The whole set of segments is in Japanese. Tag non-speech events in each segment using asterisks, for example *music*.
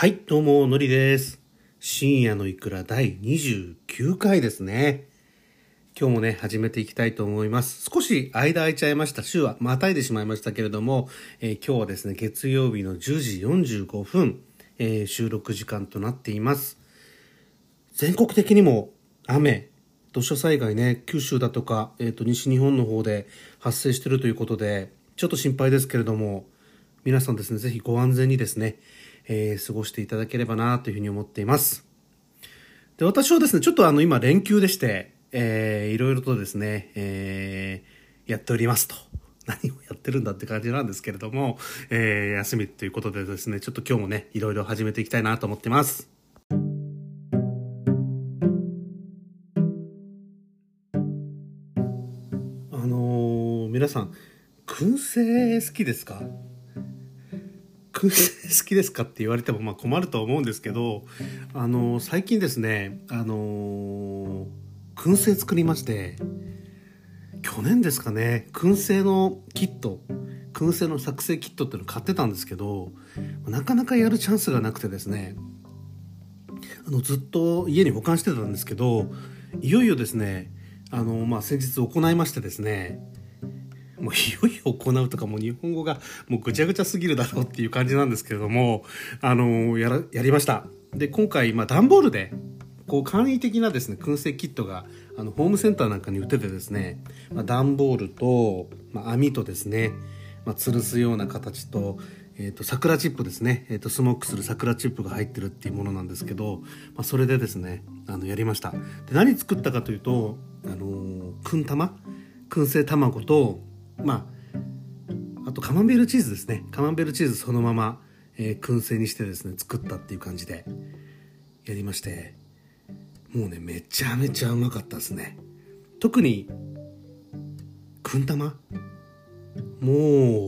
はい、どうも、のりです。深夜のいくら第29回ですね。今日もね、始めていきたいと思います。少し間空いちゃいました。週はまたいでしまいましたけれども、えー今日はですね、月曜日の10時45分、えー収録時間となっています。全国的にも雨、土砂災害ね、九州だとか、えー、と西日本の方で発生してるということで、ちょっと心配ですけれども、皆さんですね、ぜひご安全にですね、えー過ごしていただければなというふうに思っています。で、私はですね、ちょっとあの、今連休でして、えーいろいろとですね、えーやっておりますと。*laughs* 何をやってるんだって感じなんですけれども、えー休みということでですね、ちょっと今日もね、いろいろ始めていきたいなと思っています。あのー皆さん、燻製好きですか？燻製好きですかって言われてもまあ困るとは思うんですけど、あの最近ですね、あの燻製作りまして、去年ですかね、燻製のキット、燻製の作成キットっていうの買ってたんですけど、なかなかやるチャンスがなくてですね、あのずっと家に保管してたんですけどいよいよですねあの、まあ、先日行いましてですねもういよいよ行うとかもう日本語がもうぐちゃぐちゃすぎるだろうっていう感じなんですけれどもあのやらやりました。で今回、まあ、段ボールでこう簡易的なですね燻製キットがあのホームセンターなんかに売っててですね、まあ、段ボールと、まあ、網とですね、まあ、吊るすような形と,、えー、と桜チップですね、えー、とスモークする桜チップが入ってるっていうものなんですけど、まあ、それでですねあのやりました。で何作ったかというと、あのー、燻玉？燻製卵とまああとカマンベールチーズですね。カマンベールチーズそのまま、えー燻製にしてですね作ったっていう感じでやりましてもうねめちゃめちゃうまかったですね。特に燻玉？も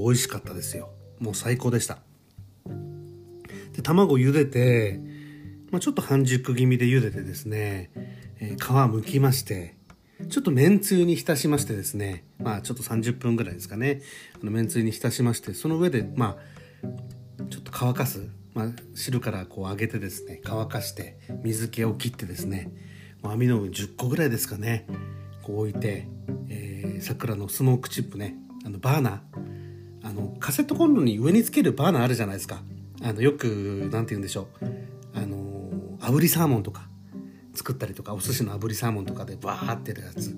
う美味しかったですよ。もう最高でした。で卵茹でて、まあ、ちょっと半熟気味で茹でてですね、えー皮剥きましてちょっとめんつゆに浸しましてですねまあちょっと30分ぐらいですかね。あのめんつゆに浸しましてその上でまあちょっと乾かす、まあ、汁からこう揚げてですね乾かして水気を切ってですね網の上10個ぐらいですかね。こう置いて、えー桜のスモークチップねあのバーナー。あのカセットコンロに上につけるバーナーあるじゃないですか。あのよくなんて言うんでしょう。あの炙りサーモンとか。作ったりとかお寿司の炙りサーモンとかでバーってやるやつ。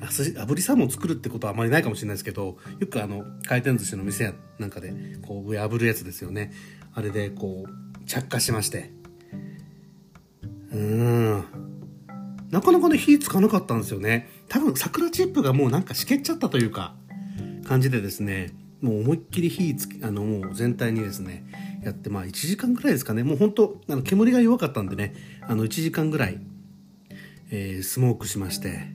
あ寿司炙りサーモン作るってことはあまりないかもしれないですけどよくあの回転寿司の店やなんかでこう上炙るやつですよね。あれでこう着火しまして。うーん。なかなかね火つかなかったんですよね。多分桜チップがもうなんかしけっちゃったというか感じでですねもう思いっきり火つきあのもう全体にですねやってまあ1時間ぐらいですかね。もう本当あの煙が弱かったんでねあの1時間ぐらい、えースモークしまして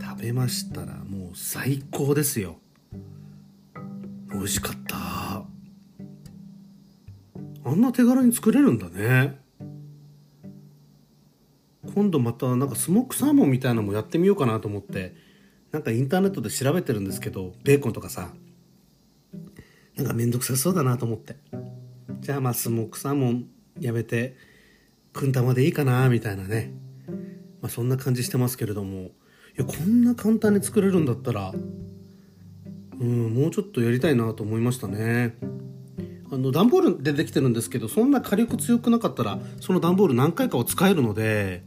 食べましたらもう最高ですよ。美味しかった。あんな手軽に作れるんだね。今度またなんかスモークサーモンみたいなのもやってみようかなと思ってなんかインターネットで調べてるんですけどベーコンとかさなんかめんどくさそうだなと思って。じゃあまあスモークサーモンやめてくん玉でいいかなみたいなね。まあそんな感じしてますけれども。いやこんな簡単に作れるんだったらうんもうちょっとやりたいなと思いましたね。あの段ボールでできてるんですけどそんな火力強くなかったらその段ボール何回かを使えるので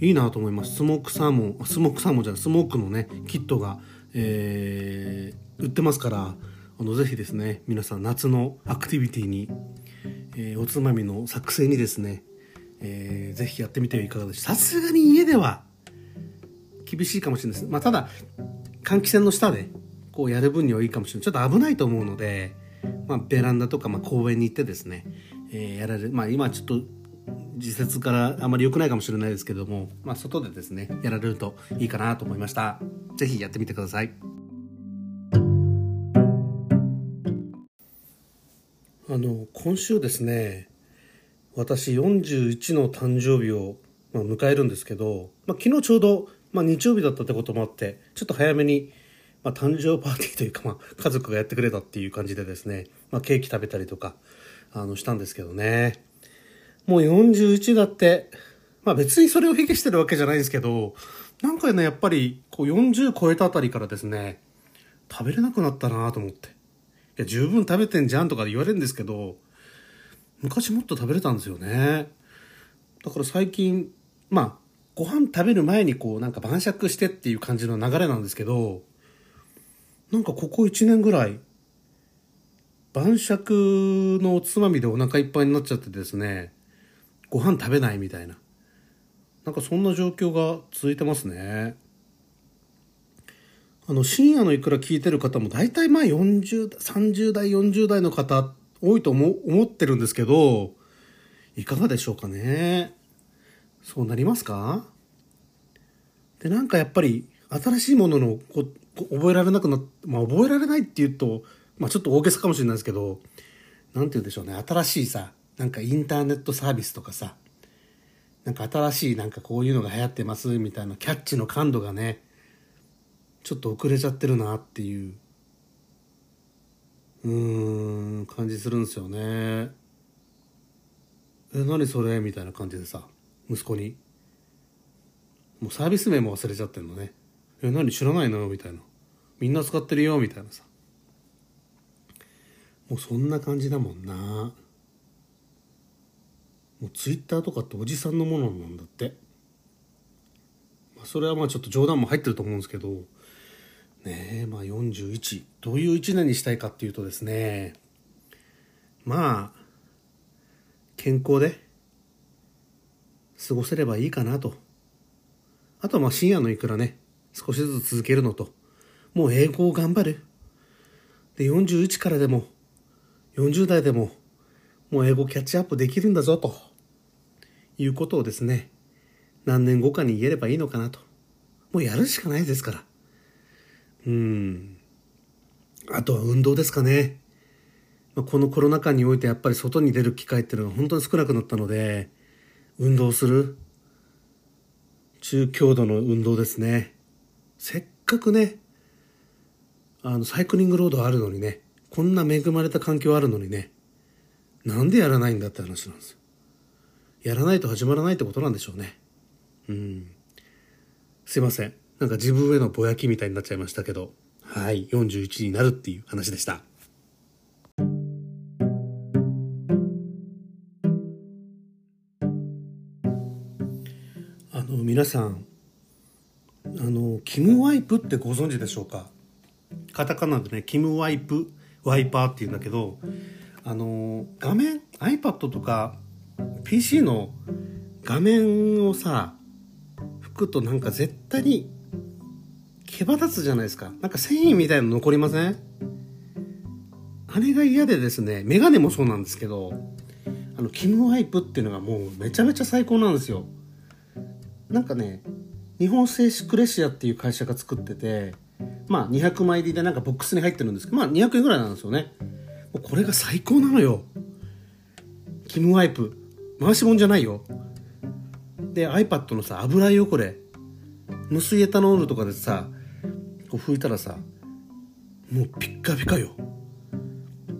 いいなと思います。スモークサーモンスモークサーモンじゃないスモークのねキットが、えー売ってますからあのぜひですね皆さん夏のアクティビティに、えーおつまみの作成にですね、えーぜひやってみてはいかがでしょう。さすがに家では厳しいかもしれないです。まあただ換気扇の下でこうやる分にはいいかもしれない。ちょっと危ないと思うので、まあ、ベランダとか、まあ、公園に行ってですね、えーやられる。まあ今ちょっと時節からあまり良くないかもしれないですけども、まあ、外でですねやられるといいかなと思いました。ぜひやってみてください。あの今週ですね私41の誕生日を、まあ、迎えるんですけど、まあ、昨日ちょうど、まあ、日曜日だったってこともあってちょっと早めにまあ、誕生パーティーというか、まあ、家族がやってくれたっていう感じでですね、まあ、ケーキ食べたりとか、あの、したんですけどね。もう41だって、まあ別にそれを卑下してるわけじゃないんですけど、なんかね、やっぱり、こう40超えたあたりからですね、食べれなくなったなと思って。いや、十分食べてんじゃんとか言われるんですけど、昔もっと食べれたんですよね。だから最近、まあ、ご飯食べる前にこう、なんか晩酌してっていう感じの流れなんですけど、なんかここ1年ぐらい、晩酌のおつまみでお腹いっぱいになっちゃってですね、ご飯食べないみたいな。なんかそんな状況が続いてますね。あの、深夜のいくら聞いてる方も大体まあ40、30代、40代の方多いと思思ってるんですけど、いかがでしょうかね。そうなりますか？で、なんかやっぱり新しいもののこ覚えられなくなっまあ覚えられないっていうと、まあちょっと大げさかもしれないですけど、なんて言うんでしょうね。新しいさ、なんかインターネットサービスとかさ、なんか新しいなんかこういうのが流行ってますみたいなキャッチの感度がね、ちょっと遅れちゃってるなっていう、うーん、感じするんですよね。え、何それ？みたいな感じでさ、息子に。もうサービス名も忘れちゃってんのね。え、何知らないの？みたいな。みんな使ってるよ？みたいなさ。もうそんな感じだもんな。もうツイッターとかっておじさんのものなんだって。まあ、それはまあちょっと冗談も入ってると思うんですけど、ねえ、まあ41。どういう1年にしたいかっていうとですね、まあ、健康で過ごせればいいかなと。あとはまあ深夜のいくらね、少しずつ続けるのと、もう英語を頑張る。で、41からでも、40代でも、もう英語キャッチアップできるんだぞ、ということをですね、何年後かに言えればいいのかなと。もうやるしかないですから。うん。あとは運動ですかね。このコロナ禍においてやっぱり外に出る機会っていうのが本当に少なくなったので、運動する。中強度の運動ですね。せっかくね、あの、サイクリングロードあるのにね、こんな恵まれた環境あるのにね、なんでやらないんだって話なんですよ。やらないと始まらないってことなんでしょうね。うん。すいません。なんか自分へのぼやきみたいになっちゃいましたけど、はい、41になるっていう話でした。あの、皆さん、あの、キムワイプってご存知でしょうか？カタカナでね、キムワイプ、ワイパーっていうんだけど、あの、画面、iPad とか PC の画面をさ、拭くとなんか絶対に毛羽立つじゃないですか。なんか繊維みたいなの残りません？あれが嫌でですね、メガネもそうなんですけど、あの、キムワイプっていうのがもうめちゃめちゃ最高なんですよ。なんかね、日本製紙クレシアっていう会社が作ってて、まあ200枚入りでなんかボックスに入ってるんですけど、まあ200円ぐらいなんですよね。もうこれが最高なのよ。キムワイプ。回しもんじゃないよ。で、iPad のさ、油汚れ。無水エタノールとかでさ、こう拭いたらさ、もうピッカピカよ。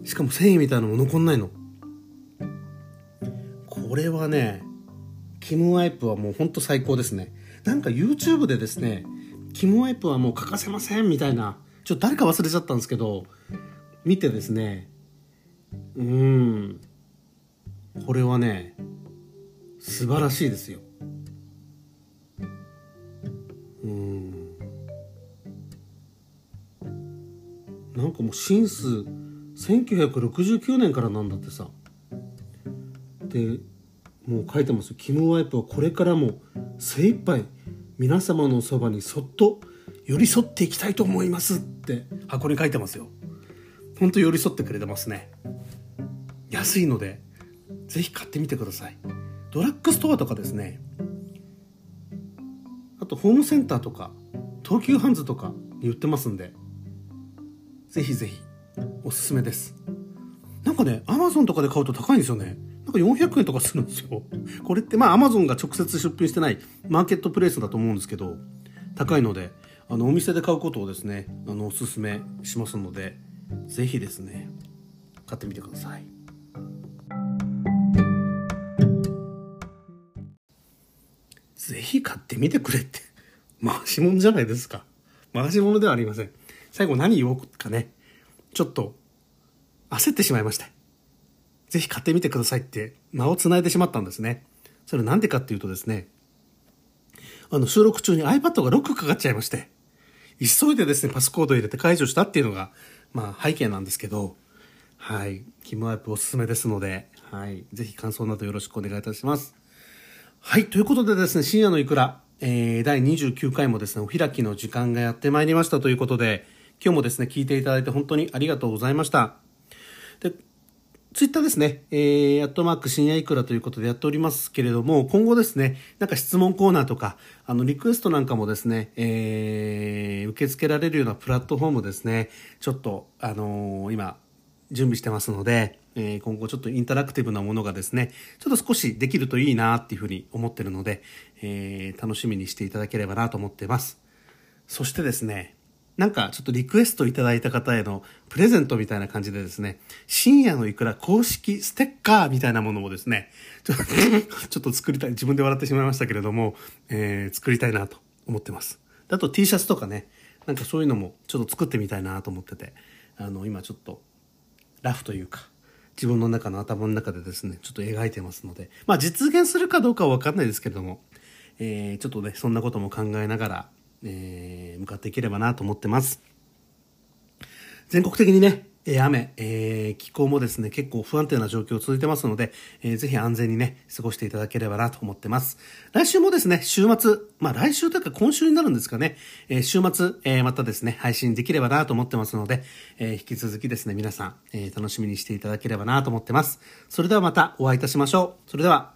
しかも繊維みたいなのも残んないの。これはね、キムワイプはもうほんと最高ですね。なんか YouTube でですね、キムワイプはもう欠かせませんみたいな、ちょっと誰か忘れちゃったんですけど、見てですね、うん、これはね、素晴らしいですよ。もうシンス1969年からなんだってさ。で、もう書いてますよ。キムワイプはこれからも精一杯皆様のそばにそっと寄り添っていきたいと思いますって箱に書いてますよ。ほんと寄り添ってくれてますね。安いので、ぜひ買ってみてください。ドラッグストアとかですね。あとホームセンターとか、東急ハンズとかに売ってますんで、ぜひぜひおすすめです。なんかね、アマゾンとかで買うと高いんですよね。なんか400円とかするんですよ。*laughs* これってまあアマゾンが直接出品してないマーケットプレイスだと思うんですけど、高いので、あのお店で買うことをですねあのおすすめしますので是非ですね買ってみてください是非買ってみてくれって *laughs* 回し物じゃないですか回し物ではありません最後何言おうかねちょっと焦ってしまいましたぜひ買ってみてくださいって間を繋いでしまったんですね。それなんでかっていうとですね、あの収録中に iPad がロックかかっちゃいまして、急いでですね、パスコード入れて解除したっていうのが、まあ背景なんですけど、はい。キムワイプおすすめですので、はい。ぜひ感想などよろしくお願いいたします。はい。ということでですね、深夜のいくら、えー、第29回もですね、お開きの時間がやってまいりましたということで、今日もですね、聞いていただいて本当にありがとうございました。で、ツイッターですね、えー、アットマーク深夜いくらということでやっておりますけれども、今後ですね、なんか質問コーナーとか、あの、リクエストなんかもですね、えー、受け付けられるようなプラットフォームですね、ちょっと、あのー、今、準備してますので、えー、今後ちょっとインタラクティブなものがですね、ちょっと少しできるといいなっていうふうに思ってるので、えー、楽しみにしていただければなと思ってます。そしてですね、なんかちょっとリクエストいただいた方へのプレゼントみたいな感じでですね、深夜のいくら公式ステッカーみたいなものもですね、ち *laughs* ょちょっと作りたい、自分で笑ってしまいましたけれども、えー、作りたいなと思ってます。あと T シャツとかね、なんかそういうのもちょっと作ってみたいなと思ってて、あの、今ちょっとラフというか、自分の中の頭の中でですね、ちょっと描いてますので、まあ実現するかどうかはわかんないですけれども、えー、ちょっとね、そんなことも考えながら、えー、向かっていければなと思ってます。全国的にね、え雨、えー、気候もですね、結構不安定な状況続いてますので、えー、ぜひ安全にね、過ごしていただければなと思ってます。来週もですね、週末、まあ来週というか今週になるんですかね、えー、週末、えー、またですね、配信できればなと思ってますので、えー、引き続きですね、皆さん、えー、楽しみにしていただければなと思ってます。それではまたお会いいたしましょう。それでは、